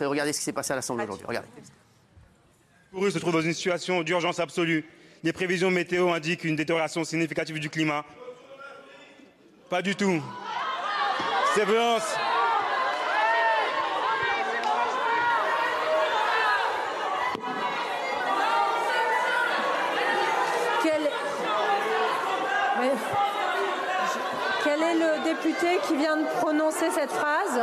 Regardez ce qui s'est passé à l'Assemblée aujourd'hui. Regardez. Kourou se trouve dans une situation d'urgence absolue. Les prévisions météo indiquent une détérioration significative du climat. Pas du tout. Ces violences. Quel... Mais- Quel est le député qui vient de prononcer cette phrase?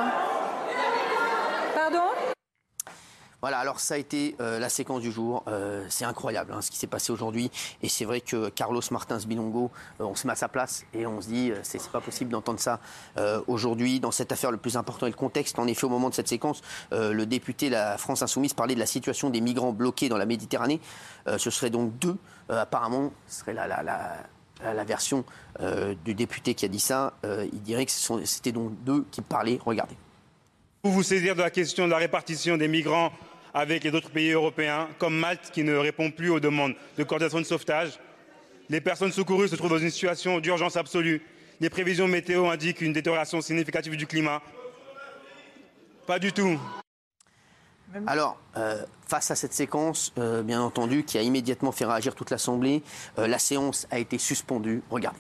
Voilà, alors ça a été euh, la séquence du jour. Euh, c'est incroyable hein, ce qui s'est passé aujourd'hui. Et c'est vrai que Carlos Martins Bilongo, euh, on se met à sa place et on se dit, c'est pas possible d'entendre ça aujourd'hui. Dans cette affaire, le plus important est le contexte. En effet, au moment de cette séquence, le député de la France Insoumise parlait de la situation des migrants bloqués dans la Méditerranée. Ce serait donc deux, apparemment, ce serait la, version du député qui a dit ça. Il dirait que c'était donc deux qui parlaient. Regardez. Vous vous saisir de la question de la répartition des migrants avec les autres pays européens, comme Malte qui ne répond plus aux demandes de coordination de sauvetage. Les personnes secourues se trouvent dans une situation d'urgence absolue. Les prévisions météo indiquent une détérioration significative du climat. Pas du tout. Alors, euh, face à cette séquence, euh, bien entendu, qui a immédiatement fait réagir toute l'Assemblée, euh, la séance a été suspendue. Regardez.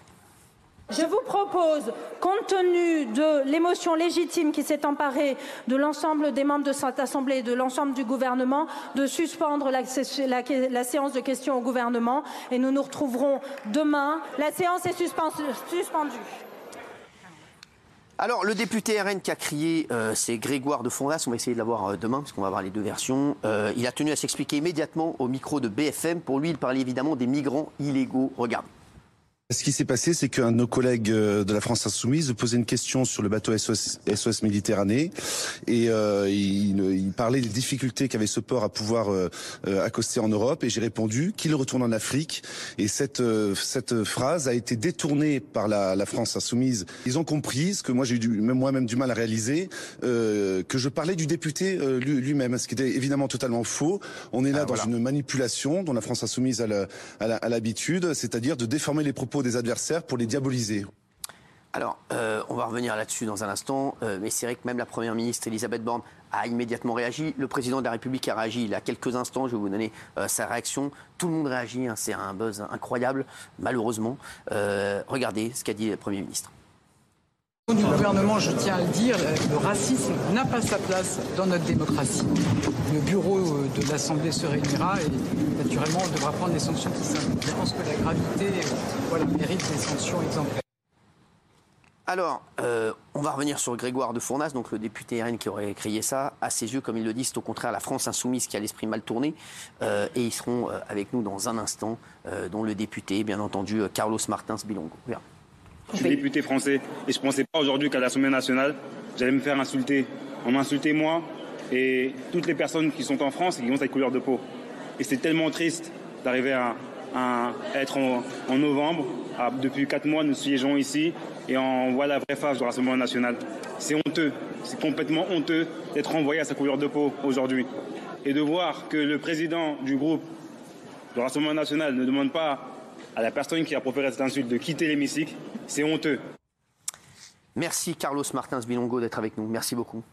Je vous propose, compte tenu de l'émotion légitime qui s'est emparée de l'ensemble des membres de cette Assemblée et de l'ensemble du gouvernement, de suspendre la, séance de questions au gouvernement et nous nous retrouverons demain. La séance est suspen- suspendue. Alors, le député RN qui a crié, euh, c'est Grégoire de Fondas. On va essayer de l'avoir euh, demain, parce qu'on va avoir les deux versions. Euh, il a tenu à s'expliquer immédiatement au micro de BFM. Pour lui, il parlait évidemment des migrants illégaux. Regardez. Ce qui s'est passé, c'est qu'un de nos collègues euh, de la France Insoumise posait une question sur le bateau SOS, SOS Méditerranée et euh, il, il parlait des difficultés qu'avait ce port à pouvoir euh, euh, accoster en Europe et j'ai répondu qu'il retourne en Afrique et cette euh, cette phrase a été détournée par la, la France Insoumise. Ils ont compris ce que moi j'ai eu même moi-même du mal à réaliser euh, que je parlais du député lui- lui-même, ce qui était évidemment totalement faux. On est là Ah, dans voilà. une manipulation dont la France Insoumise a l'habitude, c'est-à-dire de déformer les propos des adversaires pour les diaboliser. Alors, euh, on va revenir là-dessus dans un instant, euh, mais c'est vrai que même la Première ministre Elisabeth Borne a immédiatement réagi. Le président de la République a réagi il y a quelques instants. Je vais vous donner euh, sa réaction. Tout le monde réagit. hein. C'est un buzz incroyable, malheureusement. Regardez ce qu'a dit le Premier ministre. Du gouvernement, je tiens à le dire, le racisme n'a pas sa place dans notre démocratie. Le bureau euh, de l'Assemblée se réunira et naturellement on devra prendre les sanctions qui s'imposent. Je pense que la gravité euh, voilà, mérite des sanctions exemplaires. Alors, euh, on va revenir sur Grégoire de Fournas, donc le député RN qui aurait crié ça. À ses yeux, comme il le dit, c'est au contraire la France insoumise qui a l'esprit mal tourné. Euh, et ils seront euh, avec nous dans un instant, euh, dont le député, bien entendu, euh, Carlos Martins Bilongo. Regarde. Je suis député français et je ne pensais pas aujourd'hui qu'à l'Assemblée nationale, j'allais me faire insulter. On m'a insulté moi et toutes les personnes qui sont en France et qui ont cette couleur de peau. Et c'est tellement triste d'arriver à, à être en, en novembre. À- depuis quatre mois, nous siégeons ici et on voit la vraie face du Rassemblement national. C'est honteux, c'est complètement honteux d'être envoyé à sa couleur de peau aujourd'hui. Et de voir que le président du groupe du Rassemblement national ne demande pas à la personne qui a proféré cette insulte de quitter l'hémicycle, c'est honteux. Merci Carlos Martins Bilongo d'être avec nous. Merci beaucoup.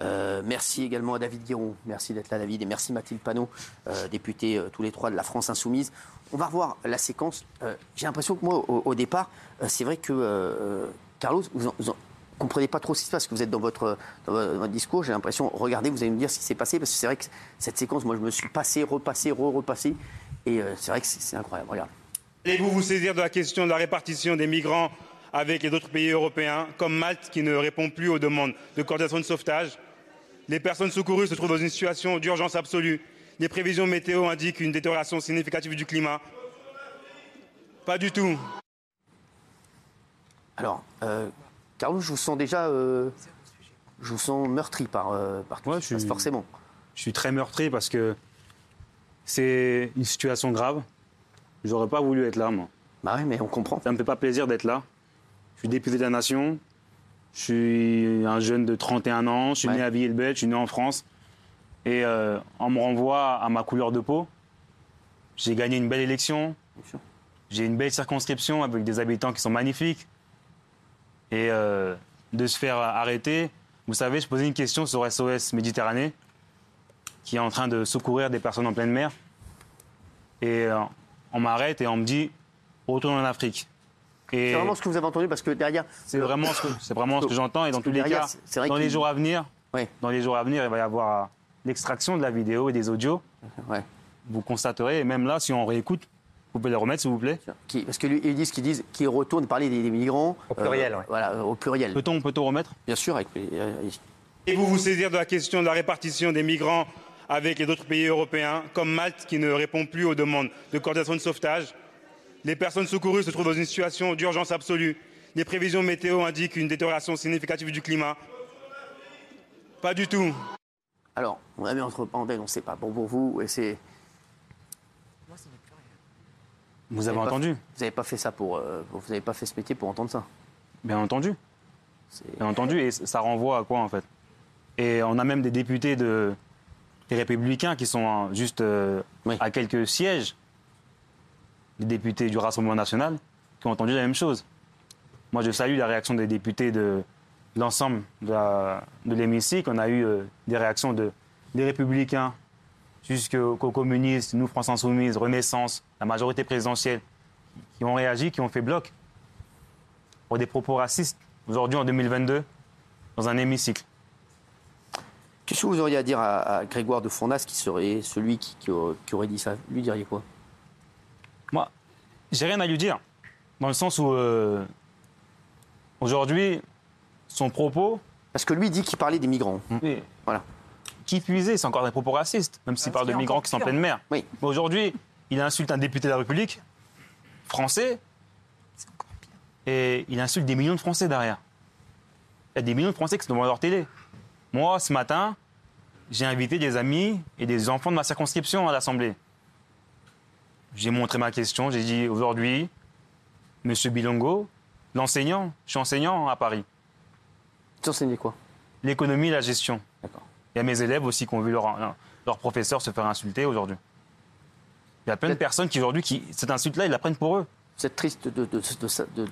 Euh, merci également à David Guéron. Merci d'être là, David. Et merci Mathilde Panot, euh, députée euh, tous les trois de la France Insoumise. On va revoir la séquence. Euh, J'ai l'impression que moi, au, départ, c'est vrai que Carlos, vous en, comprenez pas trop ce qui se passe, que vous êtes dans votre, discours. J'ai l'impression, regardez, vous allez me dire ce qui s'est passé, parce que c'est vrai que cette séquence, moi, je me suis passé, repassé, re-repassé. Et c'est vrai que c'est incroyable. Regarde. Allez-vous vous saisir de la question de la répartition des migrants avec les autres pays européens, comme Malte qui ne répond plus aux demandes de coordination de sauvetage Les personnes secourues se trouvent dans une situation d'urgence absolue. Les prévisions météo indiquent une détérioration significative du climat. Pas du tout. Alors, euh, Carlos, je vous sens déjà. euh, je vous sens meurtri par, euh, par tout Ouais, ce qui se passe, je suis- forcément. Je suis très meurtri parce que c'est une situation grave. J'aurais pas voulu être là, moi. Bah oui, mais on comprend. Ça me fait pas plaisir d'être là. Je suis député de la nation. Je suis un jeune de 31 ans. Je suis Ouais. né à Villers-le-Bel. Je suis né en France. Et euh, on me renvoie à ma couleur de peau. J'ai gagné une belle élection. J'ai une belle circonscription avec des habitants qui sont magnifiques. Et euh, de se faire arrêter. Vous savez, je posais une question sur SOS Méditerranée. qui est en train de secourir des personnes en pleine mer. Et euh, on m'arrête et on me dit retourne en Afrique. Et C'est vraiment ce que vous avez entendu parce que derrière. c'est vraiment ce que, c'est vraiment ce que j'entends. Et dans tous les derrière, cas, dans les jours à venir, Ouais, dans les jours à venir, il va y avoir l'extraction de la vidéo et des audios. ouais. Vous constaterez, et même là, si on réécoute, vous pouvez les remettre, s'il vous plaît. Qui- parce que lui, ils disent qu'ils disent qu'ils retournent parler des, des migrants. Au pluriel, euh, ouais. Voilà, au pluriel. Peut-on peut remettre? Bien sûr, avec. euh, Et vous vous saisir de la question de la répartition des migrants avec les autres pays européens, comme Malte qui ne répond plus aux demandes de coordination de sauvetage. Les personnes secourues se trouvent dans une situation d'urgence absolue. Les prévisions météo indiquent une détérioration significative du climat. Pas du tout. Alors, on a mis entre parenthèses, on ne sait pas. Bon, pour vous, et c'est. Vous avez pas- entendu, Vous n'avez pas fait ça pour. euh, vous n'avez pas fait ce métier pour entendre ça. bien entendu. Bien entendu, et ça renvoie à quoi en fait? Et on a même des députés de, des Républicains qui sont hein, juste euh, Oui. à quelques sièges, des députés du Rassemblement national, qui ont entendu la même chose. Moi, je salue la réaction des députés de l'ensemble de l'hémicycle. On a eu euh, des réactions de, des Républicains jusqu'aux qu'aux communistes, nous, France Insoumise, Renaissance, la majorité présidentielle, qui ont réagi, qui ont fait bloc pour des propos racistes aujourd'hui en 2022 dans un hémicycle. Qu'est-ce que vous auriez à dire à, à Grégoire de Fournas, qui serait celui qui, qui aurait- qui aurait dit ça? Lui diriez quoi? Moi, j'ai rien à lui dire, dans le sens où euh, aujourd'hui, son propos, Parce que lui dit qu'il parlait des migrants. oui, Voilà. qui puisait, c'est encore des propos racistes, même s'il Ah, parle de migrants qui sont en pleine mer. Oui. Mais aujourd'hui, il insulte un député de la République, français, et il insulte des millions de Français derrière. Il y a des millions de Français qui sont devant leur télé. Moi, ce matin, j'ai invité des amis et des enfants de ma circonscription à l'Assemblée. J'ai montré ma question, j'ai dit aujourd'hui, Monsieur Bilongo, l'enseignant, je suis enseignant à Paris, Tu enseignais quoi? L'économie et la gestion. D'accord. Il y a mes élèves aussi qui ont vu leur, leur professeur se faire insulter aujourd'hui. Il y a plein de personnes qui aujourd'hui, qui, cette insulte-là, ils la prennent pour eux. Vous êtes triste de, de,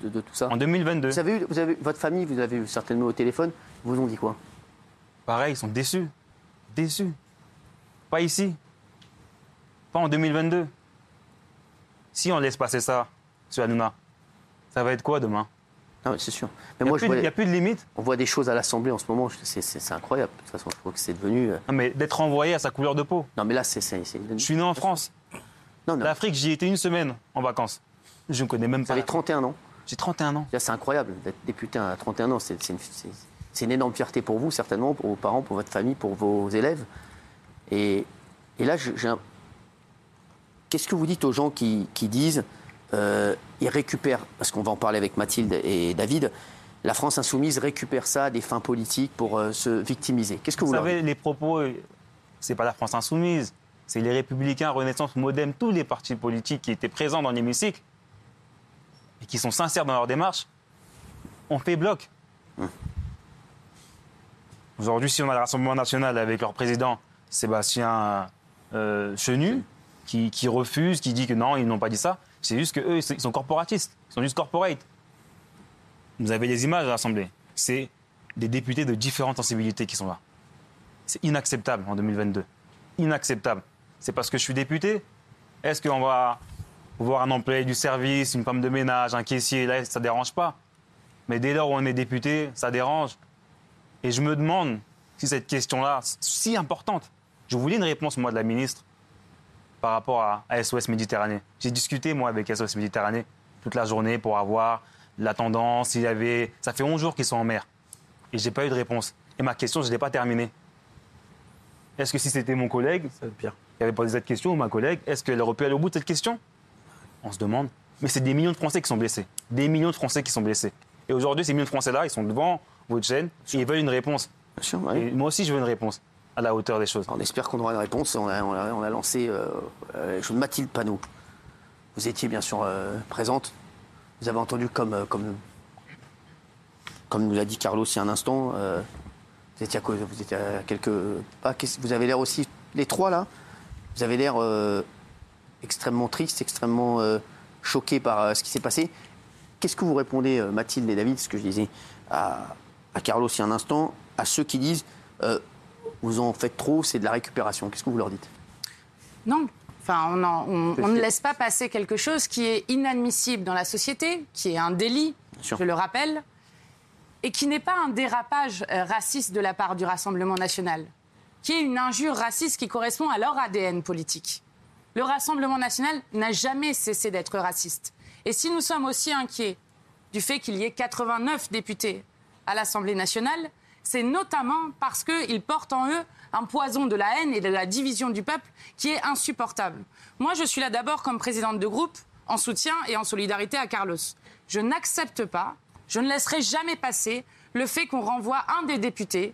de, tout ça? En 2022, vous avez, eu, vous avez eu- Votre famille, vous avez eu certainement au téléphone, vous ont dit quoi? Pareil, ils sont déçus. Déçus. Pas ici. Pas en 2022. Si on laisse passer ça, sur Hanouna, ça va être quoi demain? Non, mais c'est sûr. Il Mais n'y moi, a, il a plus de limite. on voit des choses à l'Assemblée en ce moment, c'est- incroyable. De toute façon, je trouve que c'est devenu. euh, Non, mais d'être envoyé à sa couleur de peau. Non, mais là, c'est. Je suis né en France. Non, non. L'Afrique, j'y étais une semaine en vacances. Je ne connais même pas. avez 31 ans. J'ai 31 ans. C'est incroyable d'être député à 31 ans. C'est c'est une, c'est- une énorme fierté pour vous, certainement, pour vos parents, pour votre famille, pour vos élèves. Et, et là, j'ai un- qu'est-ce que vous dites aux gens qui, qui disent euh, ils récupèrent, parce qu'on va en parler avec Mathilde et David, la France insoumise récupère ça à des fins politiques pour euh, se victimiser. Qu'est-ce que vous, Vous leur dites? savez, les propos, euh, c'est pas la France insoumise, c'est les Républicains, Renaissance, Modem, tous les partis politiques qui étaient présents dans l'hémicycle et qui sont sincères dans leur démarche, ont fait bloc. Aujourd'hui, si on a le Rassemblement national avec leur président Sébastien euh, Chenu, qui, qui refuse, qui dit que non, ils n'ont pas dit ça, c'est juste qu'eux, ils sont corporatistes, ils sont juste corporate. Vous avez les images à l'Assemblée. C'est des députés de différentes sensibilités qui sont là. C'est inacceptable en 2022. Inacceptable. C'est parce que je suis député Est-ce qu'on va voir un employé du service, une femme de ménage, un caissier, là, ça ne dérange pas Mais dès lors où on est député, ça dérange. Et je me demande si cette question-là, si importante, je voulais une réponse, moi, de la ministre par rapport à, à SOS Méditerranée. J'ai discuté, moi, avec SOS Méditerranée toute la journée pour avoir la tendance, s'il y avait... Ça fait 11 jours qu'ils sont en mer. Et j'ai pas eu de réponse. Et ma question, je ne l'ai pas terminée. Est-ce que si c'était mon collègue Ça va être pire. qui avait posé cette question, ou ma collègue, est-ce qu'elle aurait pu aller au bout de cette question? On se demande. Mais c'est des millions de Français qui sont blessés. Des millions de Français qui sont blessés. Et aujourd'hui, ces millions de Français-là, ils sont devant votre chaîne et ils veulent une réponse. Bien sûr, oui. Et moi aussi, je veux une réponse à la hauteur des choses. On espère qu'on aura une réponse. On a, on a- on a lancé euh, euh, Mathilde Panot. Vous étiez bien sûr euh, présente. Vous avez entendu comme, euh, comme, comme nous l'a dit Carlos il y a un instant. euh, vous étiez à vous étiez à quelques pas. Vous avez l'air aussi les trois là. Vous avez l'air extrêmement triste, extrêmement choqué par ce qui s'est passé. Qu'est-ce que vous répondez, Mathilde et David, ce que je disais à, à Carlos il y a un instant, à ceux qui disent euh, vous en faites trop, c'est de la récupération. Qu'est-ce que vous leur dites? Non. Enfin, on, en- on- on ne laisse pas passer quelque chose qui est inadmissible dans la société, qui est un délit, je le rappelle, et qui n'est pas un dérapage euh, raciste de la part du Rassemblement national, qui est une injure raciste qui correspond à leur ADN politique. Le Rassemblement national n'a jamais cessé d'être raciste. Et si nous sommes aussi inquiets du fait qu'il y ait 89 députés à l'Assemblée nationale, c'est notamment parce qu'ils portent en eux un poison de la haine et de la division du peuple qui est insupportable. Moi, je suis là d'abord comme présidente de groupe, en soutien et en solidarité à Carlos. Je n'accepte pas, je ne laisserai jamais passer le fait qu'on renvoie un des députés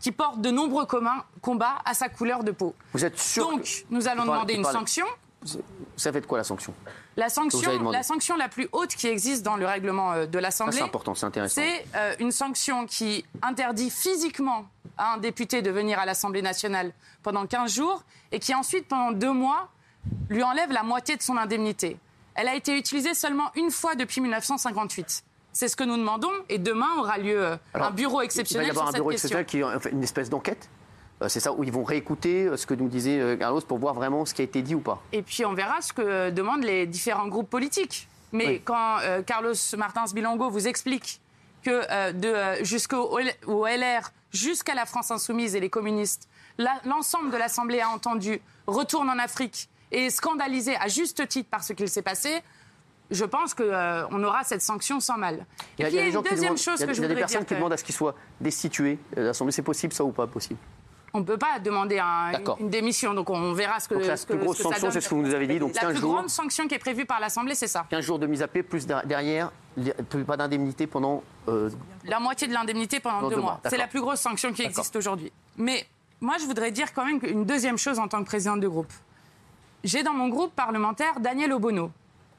qui porte de nombreux communs- combats à sa couleur de peau. Vous êtes sûr Donc, que- nous allons demander une sanction. Ça fait de quoi la sanction? La sanction, la sanction la plus haute qui existe dans le règlement euh, de l'Assemblée, c'est euh, une sanction qui interdit physiquement à un député de venir à l'Assemblée nationale pendant 15 jours et qui ensuite, pendant deux mois, lui enlève la moitié de son indemnité. Elle a été utilisée seulement une fois depuis 1958. C'est ce que nous demandons et demain aura lieu euh, Alors, un bureau Il va exceptionnel y avoir sur un cette bureau question. exceptionnel qui est en fait, une espèce d'enquête? Euh, C'est ça où ils vont réécouter euh, ce que nous disait euh, Carlos pour voir vraiment ce qui a été dit ou pas. Et puis on verra ce que demandent les différents groupes politiques. Mais Oui. quand euh, Carlos Martins Bilongo vous explique que euh, de, euh, jusqu'au au LR, jusqu'à la France insoumise et les communistes, l'ensemble de l'Assemblée a entendu retourne en Afrique et est scandalisé à juste titre par ce qu'il s'est passé, je pense qu'on aura cette sanction sans mal. Il y a, et il y a puis y une deuxième demandent, chose que je il y a des voudrais personnes dire. qui demandent à ce qu'il soit destitué de l'Assemblée. C'est possible ça ou pas possible? On ne peut pas demander un- une démission, donc on verra ce que, Donc la ce que- plus grosse ce que ça sanction, c'est ce que vous nous avez dit, donc La 15 plus jours. grande sanction qui est prévue par l'Assemblée, c'est ça. 15 jours de mise à pied, plus der- derrière, pas d'indemnité pendant. euh, La moitié de l'indemnité pendant deux, deux mois. mois, C'est la plus grosse sanction qui existe aujourd'hui. Mais moi, je voudrais dire quand même une deuxième chose en tant que présidente de groupe. J'ai dans mon groupe parlementaire Daniel Obono,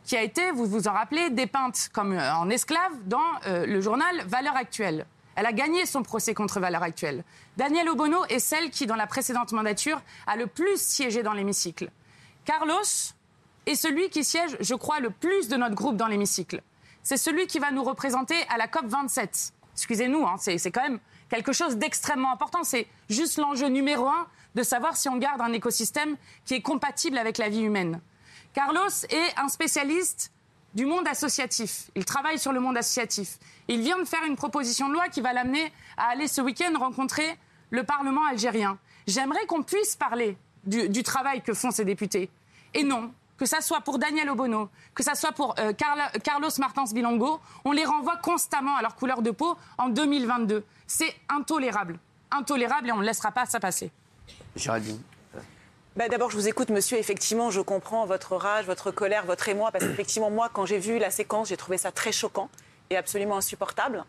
qui a été, vous vous en rappelez, dépeinte comme euh, en esclave dans euh, le journal Valeurs Actuelles. Elle a gagné son procès contre Valeurs Actuelles. Daniel Obono est celle qui, dans la précédente mandature, a le plus siégé dans l'hémicycle. Carlos est celui qui siège, je crois, le plus de notre groupe dans l'hémicycle. C'est celui qui va nous représenter à la COP 27. Excusez-nous, hein, c'est quand même quelque chose d'extrêmement important. C'est juste l'enjeu numéro un de savoir si on garde un écosystème qui est compatible avec la vie humaine. Carlos est un spécialiste du monde associatif. Il travaille sur le monde associatif. Il vient de faire une proposition de loi qui va l'amener à aller ce week-end rencontrer le Parlement algérien. J'aimerais qu'on puisse parler du, travail que font ces députés. Et non, que ça soit pour Daniel Obono, que ça soit pour euh, Carlos Martins Bilongo, on les renvoie constamment à leur couleur de peau en 2022. C'est intolérable. Intolérable et on ne laissera pas ça passer. Géraldine. Bah, D'abord, je vous écoute, monsieur. Effectivement, je comprends votre rage, votre colère, votre émoi, parce qu'effectivement, moi, quand j'ai vu la séquence, j'ai trouvé ça très choquant et absolument insupportable.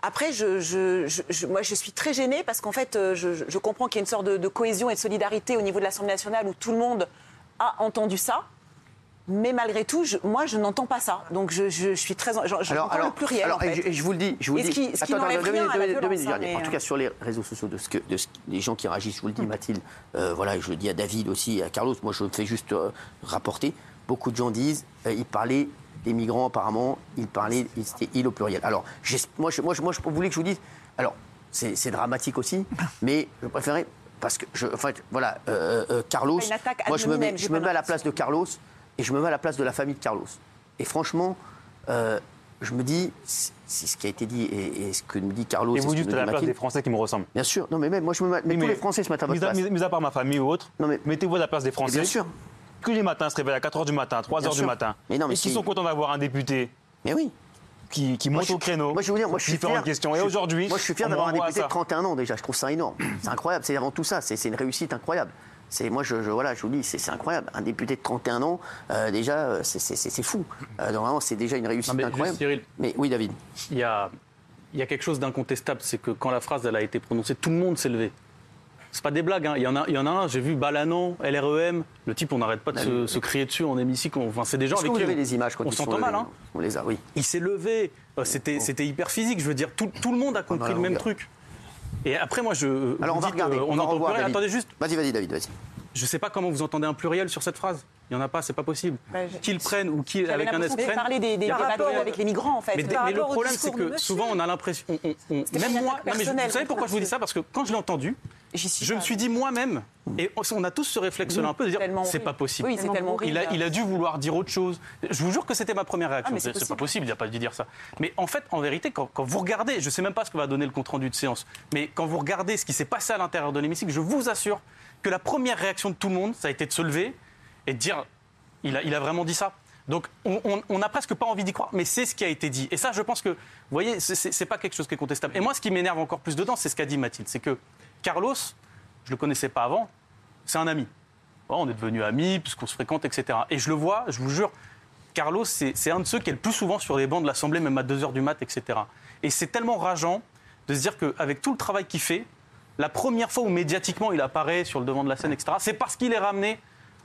Après, je, suis très gênée parce qu'en fait, euh, je, comprends qu'il y a une sorte de cohésion et de solidarité au niveau de l'Assemblée nationale où tout le monde a entendu ça. Mais malgré tout, je- moi, je n'entends pas ça. Donc, je, je suis très. J'entends le pluriel. alors, en fait. je, je vous le dis, je vous le dis. qui- ce qui Attends, attends, deux rien minutes, à la deux minutes, deux violence, minutes, hein. En tout cas, sur les réseaux sociaux, de ce que, de ce- les gens qui réagissent, je vous le dis, Mathilde, euh, voilà, je le dis à David aussi, à Carlos, moi je fais juste euh, rapporter. Beaucoup de gens disent, euh, ils parlaient des migrants apparemment, ils parlaient, c'était il au pluriel. Alors, moi, je, moi, je, moi, je voulais que je vous dise, alors, c'est dramatique aussi, mais je préférais, parce que, je, en fait, voilà, euh, euh, Carlos, moi je me mets, je me mets à la place de Carlos et je me mets à la place de la famille de Carlos. Et franchement, euh, je me dis, c'est ce qui a été dit et, et ce que nous dit Carlos. Et vous dites à la place des Français qui me ressemblent. Bien sûr, non mais même moi je me mets, mais tous les Français se mettent à votre mis à, place. mis- mis à part ma famille ou autre, Non, mais- mettez-vous à la place des Français. Bien sûr. Que les matins se réveillent à 4h du matin, 3h Bien du matin. Mais non, mais et qui sont contents d'avoir un député Mais oui. qui, monte au créneau. Moi je veux dire, moi je suis différentes fier. questions. Et aujourd'hui, moi je suis fier d'avoir un député de ça. 31 ans déjà. Je trouve ça énorme. C'est incroyable. C'est avant tout ça. C'est une réussite incroyable. C'est moi je, je- voilà, je vous dis, c'est incroyable. Un député de 31 ans, euh, déjà, euh, c'est- fou. Euh, donc vraiment, c'est déjà une réussite Non, mais juste, incroyable. Cyril. Mais oui, David. Il y a, il y a quelque chose d'incontestable, c'est que quand la phrase elle a été prononcée, tout le monde s'est levé. C'est pas des blagues, hein. il, y en a, il y en a un, j'ai vu Balanan, LREM, le type, on n'arrête pas de se, se crier dessus en hémicycle. Enfin, c'est des gens avec vous qui avez on- des images quand on s'entend mal. Hein. On les a, oui. Il s'est levé, Euh, c'était c'était hyper physique, je veux dire, tout, tout le monde a compris la le même truc. Et après, moi, je. Alors on va dites, regarder. euh, on on va entend revoir plus rien. David. Attendez juste, Vas-y, vas-y, David, vas-y. je ne sais pas comment vous entendez un pluriel sur cette phrase. Il n'y en a pas, c'est pas possible. Bah, Qu'ils prennent ou qu'ils avec un S prennent. parlez des, des, Par des rapport avec les migrants, en fait. Mais, le problème, c'est que souvent on a l'impression. même moi, attaque non, mais je- personnelle vous savez pourquoi je vous dis ça? Parce que quand je l'ai entendu, suis je me suis dit moi-même, et on a tous ce réflexe-là un peu de dire c'est pas possible. Oui, c'est tellement il, a, horrible. il a dû vouloir dire autre chose. Je vous jure que c'était ma première réaction. Ah, c'est pas possible. il n'a pas dû dire ça. Mais en fait, en vérité, quand, quand vous regardez, je ne sais même pas ce que va donner le compte-rendu de séance, mais quand vous regardez ce qui s'est passé à l'intérieur de l'hémicycle, je vous assure que la première réaction de tout le monde, ça a été de se lever et de dire il a, il a vraiment dit ça. Donc on- n'a presque pas envie d'y croire, mais c'est ce qui a été dit. Et ça, je pense que, vous voyez, c'est pas quelque chose qui est contestable. Et moi, ce qui m'énerve encore plus dedans, c'est ce qu'a dit Mathilde. C'est que Carlos, je le connaissais pas avant, c'est un ami. Bon, on est devenus amis, puisqu'on se fréquente, etc. Et je le vois, je vous jure, Carlos, c'est un de ceux qui est le plus souvent sur les bancs de l'Assemblée, même à 2h du mat, etc. Et c'est tellement rageant de se dire qu'avec tout le travail qu'il fait, la première fois où médiatiquement il apparaît sur le devant de la scène, etc., c'est parce qu'il est ramené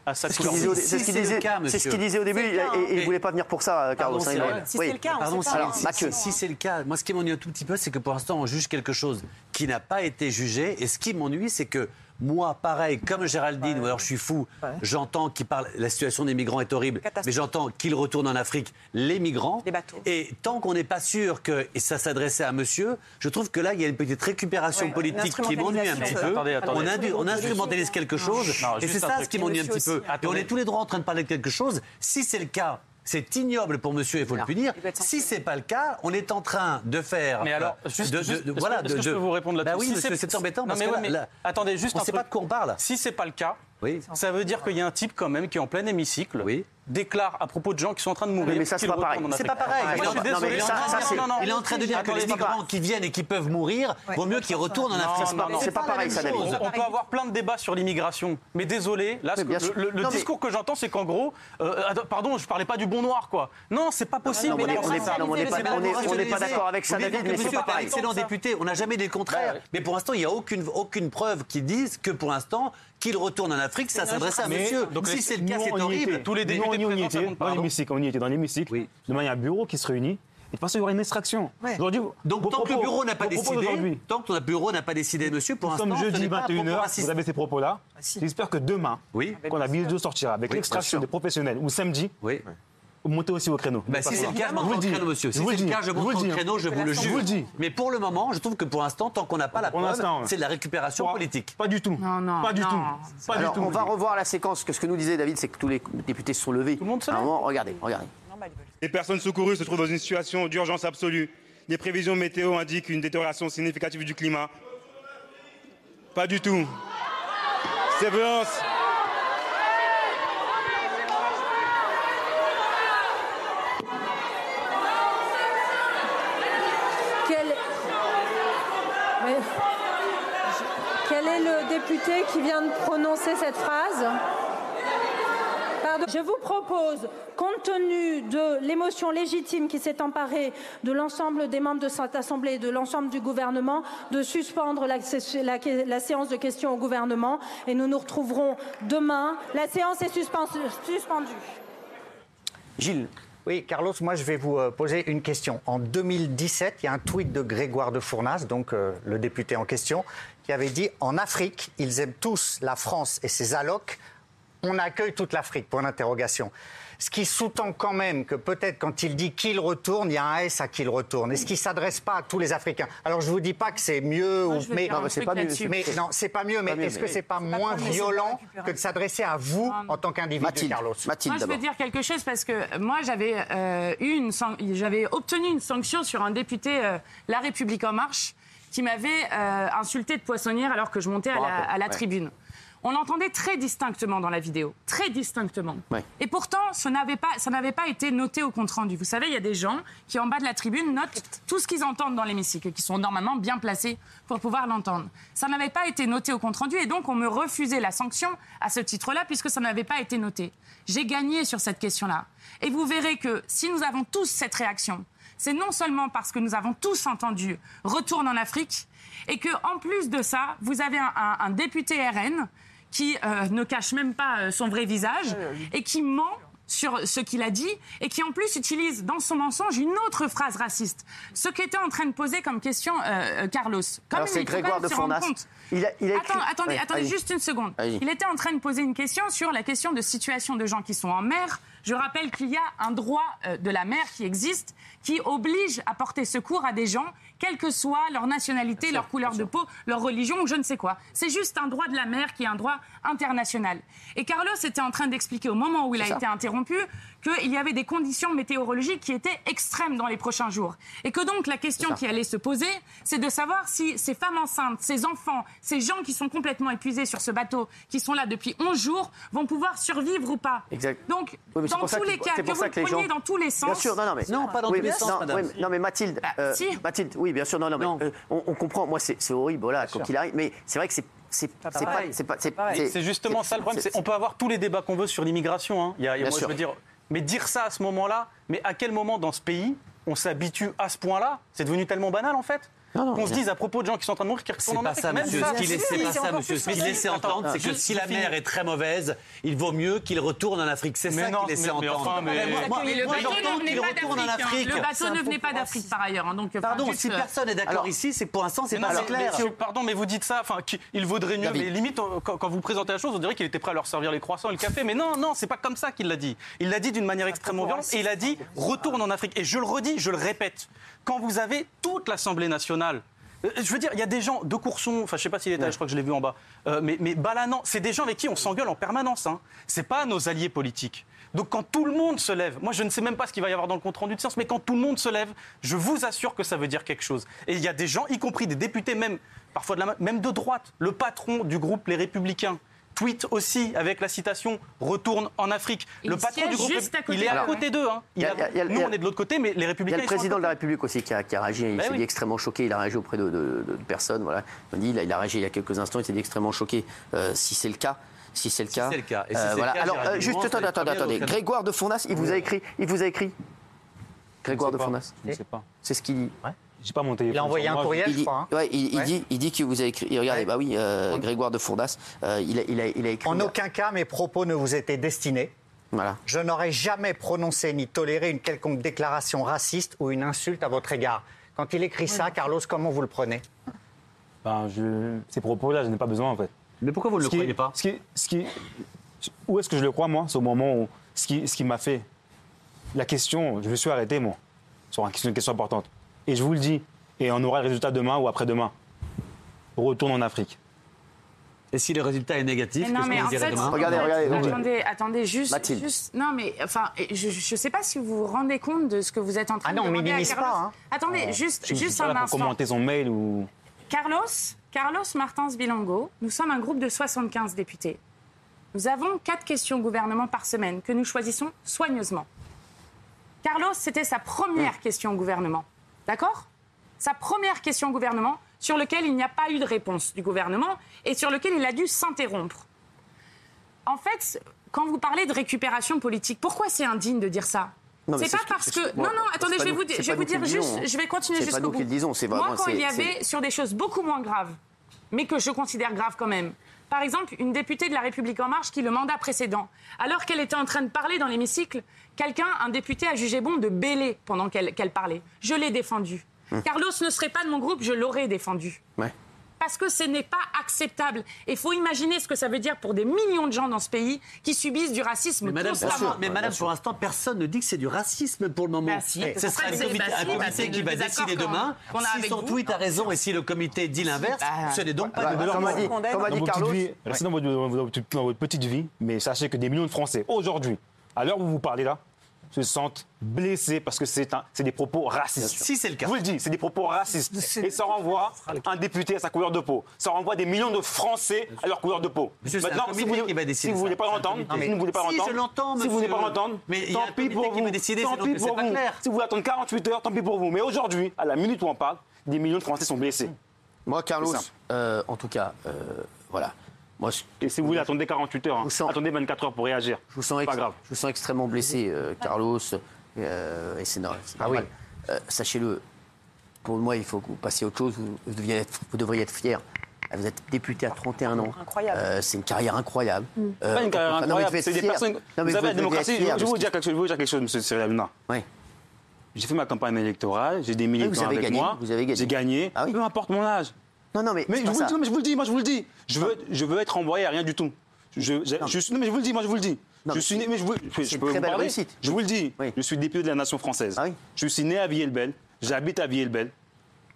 à sa C'est ce qu'il disait, Si ce le disait- cas, c'est ce monsieur. qu'il disait au début, et- et il hein. ne voulait pas venir pour ça, Carlos. Pardon, hein. Si oui. c'est le cas, on Pardon, sait si, pas. Alors, si- Mathieu. si c'est le cas, moi ce qui m'ennuie un tout petit peu, c'est que pour l'instant on juge quelque chose qui n'a pas été jugé. Et ce qui m'ennuie, c'est que moi, pareil, comme Géraldine, ou alors je suis fou, j'entends qu'il parle, la situation des migrants est horrible, mais j'entends qu'il retourne en Afrique les migrants. Les bateaux. Et tant qu'on n'est pas sûr que et ça s'adressait à monsieur, je trouve que là, il y a une petite récupération Ouais, politique qui m'ennuie un petit peu. Attendez, attendez. On, indu- on instrumentalise quelque chose, Non, et c'est ça ce qui m'ennuie un petit peu. Et on est tous les droits en train de parler de quelque chose. Si c'est le cas, c'est ignoble pour monsieur, il faut le punir. Si c'est pas le cas, on est en train de faire. Mais alors, juste, de- de- juste- de- est-ce voilà, que- est-ce de- que je peux vous répondre là-dessus Bah oui, Si c'est embêtant Non, parce mais que ouais, là- mais là, attendez, juste on ne sait truc. pas de quoi on parle. Si c'est pas le cas, Oui. ça veut dire qu'il y a un type quand même qui est en plein hémicycle, Oui. déclare à propos de gens qui sont en train de mourir. mais ça, c'est pas pareil. C'est Afrique. pas pareil. Moi, Il je est suis en- non, mais désolé. ça- non, ça, non, c'est- non, non. Il est en train de dire que les migrants qui viennent et qui peuvent mourir, vaut mieux qu'ils retournent en Afrique. c'est pas pareil, ça. On, peut avoir plein de débats sur l'immigration, mais désolé, là, le, le Non, mais- discours que j'entends, c'est qu'en gros, euh, pardon, je parlais pas du bon noir, quoi. Non, c'est pas possible. On n'est pas d'accord avec ça, David, mais c'est pas pareil. excellent député. On n'a jamais dit le contraire. Mais pour l'instant, il n'y a aucune, aucune preuve qui dise que pour l'instant, qu'il retourne en Afrique, ça s'adresse à Mais- monsieur. donc si c'est le cas, c'est horrible. était. Tous les députés on y- était dans l'hémicycle. On y était dans l'hémicycle. Oui. Demain, il y a un bureau qui se réunit. Et de toute façon, il y aura une extraction. Aujourd'hui, Donc tant que le bureau n'a pas décidé, tant que le bureau n'a pas décidé, monsieur, pour l'instant, jeudi n'est pas un propos 21h, raciste. vous avez ces propos-là. J'espère que demain, Oui. quand la vidéo sortira avec Oui, l'extraction des professionnels, ou samedi, Oui. Montez aussi au créneau. Bah, si c'est le cas, je monte vous au le dis. créneau, monsieur. Si Je vous c'est le cas, je monte au créneau, je vous le jure. Mais pour le moment, je trouve que pour l'instant, tant qu'on n'a pas la Pour preuve, c'est de la récupération Pas- politique. Pas du tout. Non, non, Pas du non. tout. Pas Alors, du tout. on va revoir la séquence. Que ce que nous disait David, c'est que tous les députés se sont levés. Tout le monde se lève. regardez, regardez. Les personnes secourues se trouvent dans une situation d'urgence absolue. Les prévisions météo indiquent une détérioration significative du climat. Pas du tout. Ces violences. Quel... Mais- Quel est le député qui vient de prononcer cette phrase Pardon. Je vous propose, compte tenu de l'émotion légitime qui s'est emparée de l'ensemble des membres de cette Assemblée et de l'ensemble du gouvernement, de suspendre la, la- la séance de questions au gouvernement et nous nous retrouverons demain. La séance est suspen- suspendue. Gilles, Oui, Carlos, moi je vais vous euh, poser une question. En 2017, il y a un tweet de Grégoire de Fournas, donc euh, le député en question, qui avait dit En Afrique, ils aiment tous la France et ses allocs. On accueille toute l'Afrique, point d'interrogation. Ce qui sous-tend quand même que peut-être quand il dit qu'il retourne, il y a un S à qu'il retourne. Est-ce qu'il ne s'adresse pas à tous les Africains? Alors je ne vous dis pas que c'est mieux, Moi, ou, mais, dire un mais c'est truc pas mieux, là-dessus. mais non, c'est pas mieux. Mais est-ce que c'est pas pas moins pas violent que de s'adresser à vous en tant qu'individu, Mathilde. Carlos? Mathilde Moi, je veux dire quelque chose parce que moi, j'avais euh, eu une san- j'avais obtenu une sanction sur un député euh, La République en Marche qui m'avait euh, insulté de poissonnière alors que je montais à la, rappelle, à la ouais. tribune. On l'entendait très distinctement dans la vidéo, très distinctement. Ouais. Et pourtant, ça n'avait pas, ça n'avait pas été noté au compte rendu. Vous savez, il y a des gens qui en bas de la tribune notent tout ce qu'ils entendent dans l'hémicycle, qui sont normalement bien placés pour pouvoir l'entendre. Ça n'avait pas été noté au compte rendu, et donc on me refusait la sanction à ce titre-là puisque ça n'avait pas été noté. J'ai gagné sur cette question-là, et vous verrez que si nous avons tous cette réaction, c'est non seulement parce que nous avons tous entendu retourne en Afrique, et que en plus de ça, vous avez un, un- un député RN qui euh, ne cache même pas euh, son vrai visage et qui ment sur ce qu'il a dit et qui en plus utilise dans son mensonge une autre phrase raciste. Ce qu'était en train de poser comme question euh, euh, Carlos. Même, c'est Grégoire de se rendre Fournas. compte Il a, il a écrit- Attends, attendez, Ouais, attendez juste une seconde. Il était en train de poser une question sur la question de situation de gens qui sont en mer. Je rappelle qu'il y a un droit euh, de la mer qui existe, qui oblige à porter secours à des gens, quelle que soit leur nationalité, leur couleur de peau, leur religion ou je ne sais quoi. C'est juste un droit de la mer qui est un droit international. Et Carlos était en train d'expliquer au moment où il a ça. été interrompu qu'il y avait des conditions météorologiques qui étaient extrêmes dans les prochains jours. Et que donc la question qui allait se poser, c'est de savoir si ces femmes enceintes, ces enfants, ces gens qui sont complètement épuisés sur ce bateau, qui sont là depuis 11 jours, vont pouvoir survivre ou pas. Exact. Donc, Oui, dans tous que- les cas, que pour vous que preniez gens- dans tous les sens. Bien sûr, non, non, mais Non, pas dans oui, tous les mais- sens, non, madame. oui, mais- non, mais Mathilde, Ah, euh, si. Mathilde, oui, bien sûr, non, non, mais Non. euh, on, on comprend. Moi, c'est horrible, voilà, quand il arrive, mais c'est vrai que c'est c'est pareil. c'est pas, c'est Mais C'est justement ça le problème. On peut avoir tous les débats qu'on veut sur l'immigration. hein. Il y a- il y a- Bien moi, sûr. je veux dire, mais dire ça à ce moment-là, mais à quel moment dans ce pays on s'habitue à ce point-là? C'est devenu tellement banal en fait. Qu'on se dise à propos de gens qui sont en train de mourir qu'ils retournent en pas Afrique. ça, Même monsieur. Ce qu'il laissait, c'est pas ça, encore monsieur. plus Ce qu'il facile. laissait entendre, c'est que si la mer est très mauvaise, il vaut mieux qu'il retourne en Afrique. C'est ça qu'il laissait entendre. le bateau j'entends ne venait qu'il pas retourne en d'Afrique. Afrique. Le bateau ne venait pas d'Afrique par ailleurs. hein. Pardon, si euh, personne n'est d'accord ici, c'est pour l'instant, c'est pas clair. pardon, mais vous dites ça. Enfin, il vaudrait mieux. Mais limite, euh, quand, quand vous présentez la chose, on dirait qu'il était prêt à leur servir les croissants et le café. Mais non, non, c'est pas comme ça qu'il l'a dit. Il l'a dit d'une manière extrêmement violente et il a dit retourne en Afrique. Et je le redis, je le répète. Quand vous avez toute l'Assemblée nationale. Euh, Je veux dire, il y a des gens de Courson, enfin je sais pas s'il est là, je crois que je l'ai vu en bas, euh, mais, mais Balanan, c'est des gens avec qui on s'engueule en permanence. Hein. C'est pas nos alliés politiques. Donc quand tout le monde se lève, moi je ne sais même pas ce qu'il va y avoir dans le compte rendu de séance, mais quand tout le monde se lève, je vous assure que ça veut dire quelque chose. Et il y a des gens, y compris des députés, même parfois de la, même de droite, le patron du groupe Les Républicains. Tweet aussi avec la citation retourne en Afrique. Il le patron du groupe, juste à côté il est à côté d'eux. hein. Il Il y a- a- il y a- il y a- nous on est de l'autre côté, mais les Il y a républicains. le président de la République aussi qui a, qui a réagi. Il Ben s'est oui. dit extrêmement choqué. Il a réagi auprès de, de- de personnes. Voilà. Il m'a dit, il a, réagi il y a quelques instants. Il s'est dit extrêmement choqué. Euh, si c'est le cas. Si c'est le cas. c'est le cas. Et si Euh, c'est le cas, Alors, euh, juste attendez, attendez, attendez. Grégoire de Fournas, il vous a écrit? Il vous a écrit? Grégoire de Fournas. Je sais pas. C'est ce qu'il dit. J'ai pas mon téléphone. Il a envoyé un moi, courriel, Il je dit, crois. hein. ouais, il, dit, il dit qu'il vous a écrit. regardez, Ouais. bah oui, euh, Grégoire de Fournas, euh, il, a, il, a, il a écrit. En aucun cas, mes propos ne vous étaient destinés. Voilà. Je n'aurais jamais prononcé ni toléré une quelconque déclaration raciste ou une insulte à votre égard. Quand il écrit ça, Carlos, comment vous le prenez? Ben, je... Ces propos-là, je n'ai pas besoin en fait. Mais pourquoi vous ne le qui- croyez pas? ce qui, ce qui- Où est-ce que je le crois, moi C'est au moment où. Ce qui, ce qui m'a fait. La question, je me suis arrêté, moi, sur une question importante. Et je vous le dis, et on aura le résultat demain ou après-demain. Retourne en Afrique. Et si le résultat est négatif, Mais non, qu'est-ce mais que en fait, demain Regardez, regardez, attendez, attendez, juste, Mathilde. juste- non, mais enfin, je ne sais pas si vous vous rendez compte de ce que vous êtes en train Ah non, de on demander à minimise Carlos. pas, hein. Attendez, juste, Je juste un instant. commenter son mail ou. Carlos, Carlos Martins Bilongo, nous sommes un groupe de 75 députés. Nous avons quatre questions au gouvernement par semaine que nous choisissons soigneusement. Carlos, c'était sa première question au gouvernement. D'accord? Sa première question au gouvernement sur laquelle il n'y a pas eu de réponse du gouvernement et sur lequel il a dû s'interrompre. En fait, quand vous parlez de récupération politique, pourquoi c'est indigne de dire ça? C'est pas ce parce que. non, non, attendez, je vais nous- vous, je vais vous dire juste. disons, hein. Je vais continuer C'est pas jusqu'au bout. qui le disons, c'est Moi, quand il y avait sur des choses beaucoup moins graves, mais que je considère graves quand même. Par exemple, une députée de La République En Marche qui, le mandat précédent, alors qu'elle était en train de parler dans l'hémicycle, quelqu'un, un député, a jugé bon de bêler pendant qu'elle parlait. Je l'ai défendu. Carlos ne serait pas de mon groupe, je l'aurais défendu. Ouais. Parce que ce n'est pas acceptable. Il faut imaginer ce que ça veut dire pour des millions de gens dans ce pays qui subissent du racisme Mais madame, constamment. mais madame, pour l'instant, personne ne dit que c'est du racisme pour le moment. Bah si, Ce sera un comité, bah un bah comité qui va décider demain. qu'on a si son vous. tweet a raison et si le comité dit l'inverse, Bah, ce n'est donc pas de leur comme a dit Carlos. dans votre petite vie, mais sachez que des millions de Français, aujourd'hui, à l'heure où vous parlez là, se sentent blessés parce que c'est un- c'est des propos racistes. Si c'est le cas. Je vous le dis, c'est des propos racistes. Et ça renvoie un député à sa couleur de peau. Ça renvoie des millions de Français à leur couleur de peau. Monsieur, Maintenant, si vous, qui va décider si voulez pas l'entendre, si vous ne voulez pas Si, l'entendre, je l'entends, si vous voulez pas l'entendre, tant pis pour qui vous. tant pis pour vous. clair. Si vous voulez attendre 48 heures, tant pis pour vous. Mais aujourd'hui, à la minute où on parle, des millions de Français sont blessés. Moi, Carlos, euh, en tout cas, euh, voilà. Moi, je, Et si vous voulez, attendez 48 heures. hein. sens- Attendez 24 heures pour réagir. je vous sens, pas grave. je vous sens extrêmement blessé, euh, Carlos, euh, et c'est normal. Ah oui. Euh, Sachez-le, pour moi, il faut que vous passiez à autre chose. Vous, vous deviez être- vous devriez être fier. Vous êtes député à 31 ans. Incroyable. Euh, c'est une carrière incroyable. Euh, Pas une carrière incroyable. C'est des personnes. Non, mais vous savez, la démocratie, je vais vous dire quelque chose, je vais vous dire quelque chose, monsieur Cyril Hanouna. Ouais. J'ai fait ma campagne électorale, j'ai des militants vous avez avec gagné, moi. vous avez gagné. J'ai gagné. Ah oui. Peu importe mon âge. Non, non, mais. Mais je vous, le dis, non, mais je vous le dis, moi je vous le dis. Je veux, je veux être envoyé à rien du tout. Je, je, je suis- non, mais je vous le dis, moi je vous le dis. Non, je suis né, mais je, vous, je, peux très vous belle parler. réussite. Je vous le dis, Oui. je suis député de la nation française. Ah oui. Je suis né à Villers-le-Bel, j'habite à Villers-le-Bel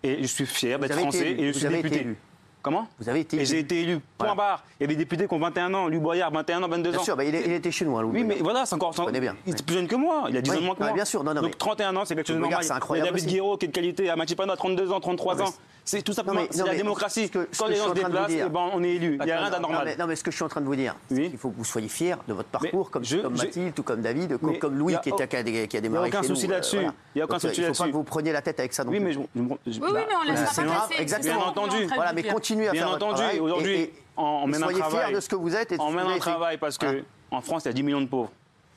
et je suis fier d'être français élu. et je Vous suis député. élu. Comment Vous avez été Et j'ai élu. été élu. Point Voilà. barre. Il y a des députés qui ont 21 ans. Louis Boyard, 21 ans, 22 Bien ans. sûr, bah, il, est- il était chez nous, hein, Louis Oui, mais voilà, c'est encore. Bien. Il était plus jeune que moi. Il a 10 ans de moins que moi. bien sûr, non, non, Donc mais- 31 ans, c'est quelque chose de normal. c'est incroyable Il y a David aussi. Guiraud, quelle qualité. Amati Pano, 32 ans, 33 Non, mais ans. C'est tout simplement. mais- non, la mais démocratie. que- Quand les gens se déplacent, dire- eh ben, on est élu. Il n'y a rien Non, d'anormal. mais, non, mais ce que je suis en train de vous dire, c'est Oui. qu'il faut que vous soyez fiers de votre parcours, comme, je- comme je- Mathilde, tout comme David, comme, Mais comme Louis a qui, au- était, qui, a, qui a y a démarré aucun souci euh, là-dessus. Il y a aucun euh, souci Il ne faut pas là-dessus. que vous preniez la tête avec ça non Oui, mais je. je- je- Oui, oui, mais on ne laissera C'est pas grave, passer. exactement. C'est ce qu'on est en train de Voilà, vous mais continuez à Bien faire votre entendu, travail. aujourd'hui, et- et- en- en et menant un soyez fiers de ce que vous êtes On mène un travail parce Hein que en France, il y a 10 millions de pauvres.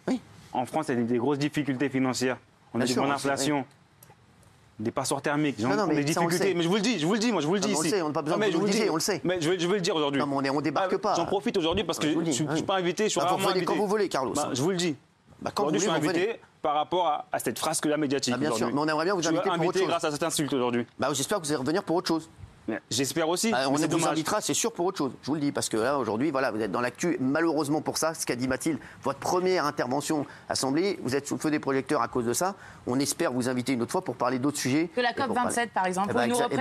Oui. En France, il y a des grosses difficultés financières. On a Bien des bonnes on inflations. Des passoires thermiques, Non, mais des difficultés. Mais je vous le dis, je vous le dis, moi, je vous le Non, dis mais on le ici. sait, on n'a pas besoin Non, je vous le dis. on le sait. Mais je vais, je vais le dire aujourd'hui. Non, mais on est- on débarque Ah, pas. J'en profite aujourd'hui parce que je ne suis pas invité, je suis Bah, vous rarement invité. quand vous voulez, Carlos. Bah, je vous le dis. Bah, quand Aujourd'hui, vous je suis invité par rapport à, à cette frasque-là médiatique. Ah, bien sûr, mais on aimerait bien vous Je suis inviter pour autre invité chose. grâce à cette insulte aujourd'hui. Bah, J'espère que vous allez revenir pour autre chose. J'espère aussi. Bah, on c'est vous invitera, c'est sûr, pour autre chose. Je vous le dis, parce que là, aujourd'hui, voilà, vous êtes dans l'actu. Malheureusement pour ça, ce qu'a dit Mathilde, votre première intervention assemblée, vous êtes sous le feu des projecteurs à cause de ça. On espère vous inviter une autre fois pour parler d'autres sujets. Que la Et pour COP parler- 27, par exemple, pour ben, notre eh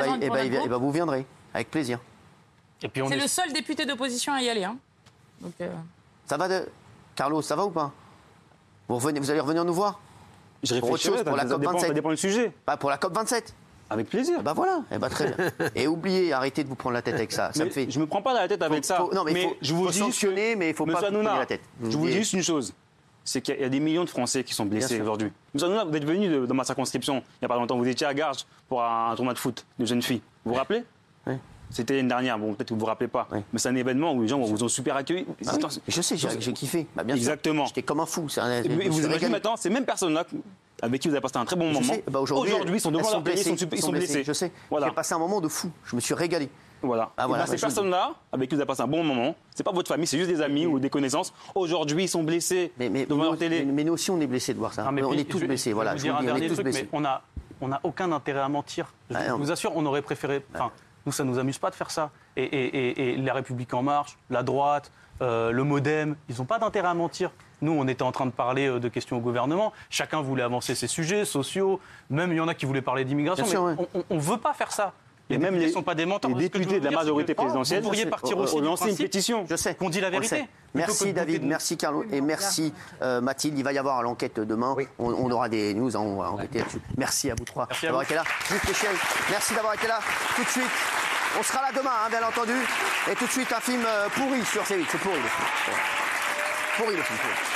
groupe. ben, vous viendrez, avec plaisir. Et puis on C'est est- le seul député d'opposition à y aller. Hein. Donc, euh, Ça va, de... Carlos, ça va ou pas? Vous, revenez, vous allez revenir nous voir? Je Pour autre chose, pour la ça dépend- COP27. Ça dépend du sujet. Bah, Pour la COP27 Avec plaisir. Bah voilà, eh ben, très bien. Et oubliez, arrêtez de vous prendre la tête avec ça. Ça Mais me fait. Je me prends pas la tête avec Faut- ça. faut- non, mais faut- je vous faut dis sanctionner, mais il faut pas vous prendre la tête. Je vous dis juste une chose. C'est qu'il y a- y des millions de Français qui sont blessés aujourd'hui. Monsieur Hanouna, vous êtes venu de- dans ma circonscription il n'y a pas longtemps. Vous étiez à Garges pour un, un tournoi de foot de jeunes filles. Vous vous rappelez Oui. C'était l'année dernière. Bon, peut-être que vous vous rappelez pas. Oui. Mais c'est un événement où les gens vous ont super accueilli. Ah oui, je sais, j'ai kiffé. Bah, bien. Exactement. J'étais comme un fou. un- Mais vous imaginez maintenant, ces mêmes personnes-là avec qui vous avez passé un très bon Je moment, bah, aujourd'hui, ils sont devant pays, ils sont, ils sont blessés. Je sais. Voilà. J'ai passé un moment de fou. Je me suis régalé. Voilà. Ah, voilà, bah, ces personnes-là, avec qui vous avez passé un bon moment, c'est pas votre famille, c'est juste des amis ou des connaissances. Aujourd'hui, ils sont blessés Mais, mais, devant leur télé. mais- mais nous aussi, on est blessés de voir ça. Non, mais on puis, est tous je blessés. je Voilà, vous je dire un dernier truc, blessés. mais on a, on a aucun intérêt à mentir. Je Ah, vous assure, on aurait préféré. Enfin, nous, ça nous amuse pas de faire ça. Et, et- et- et la République en marche, la droite, euh, le MoDem, ils n'ont pas d'intérêt à mentir. Nous, on était en train de parler euh, de questions au gouvernement. Chacun voulait avancer ses sujets sociaux. Même il y en a qui voulaient parler d'immigration. Sûr, on ne veut pas faire ça. Les Et même les- ne sont pas des menteurs. les députés de la majorité présidentielle Vous pourriez partir aussi lancé une pétition. Je sais. qu'on dit la vérité. Merci David, de- merci Carlo et merci euh, Mathilde. Il va y avoir l'enquête demain. Oui. On, on aura des news, hein, on va enquêter là-dessus. Merci à vous trois d'avoir été là. Juste Michel, merci d'avoir été là. Tout de suite, on sera là demain, hein, bien entendu. Et tout de suite, un film euh, pourri sur C8. C'est pourri le film. Pourri le film. pourri.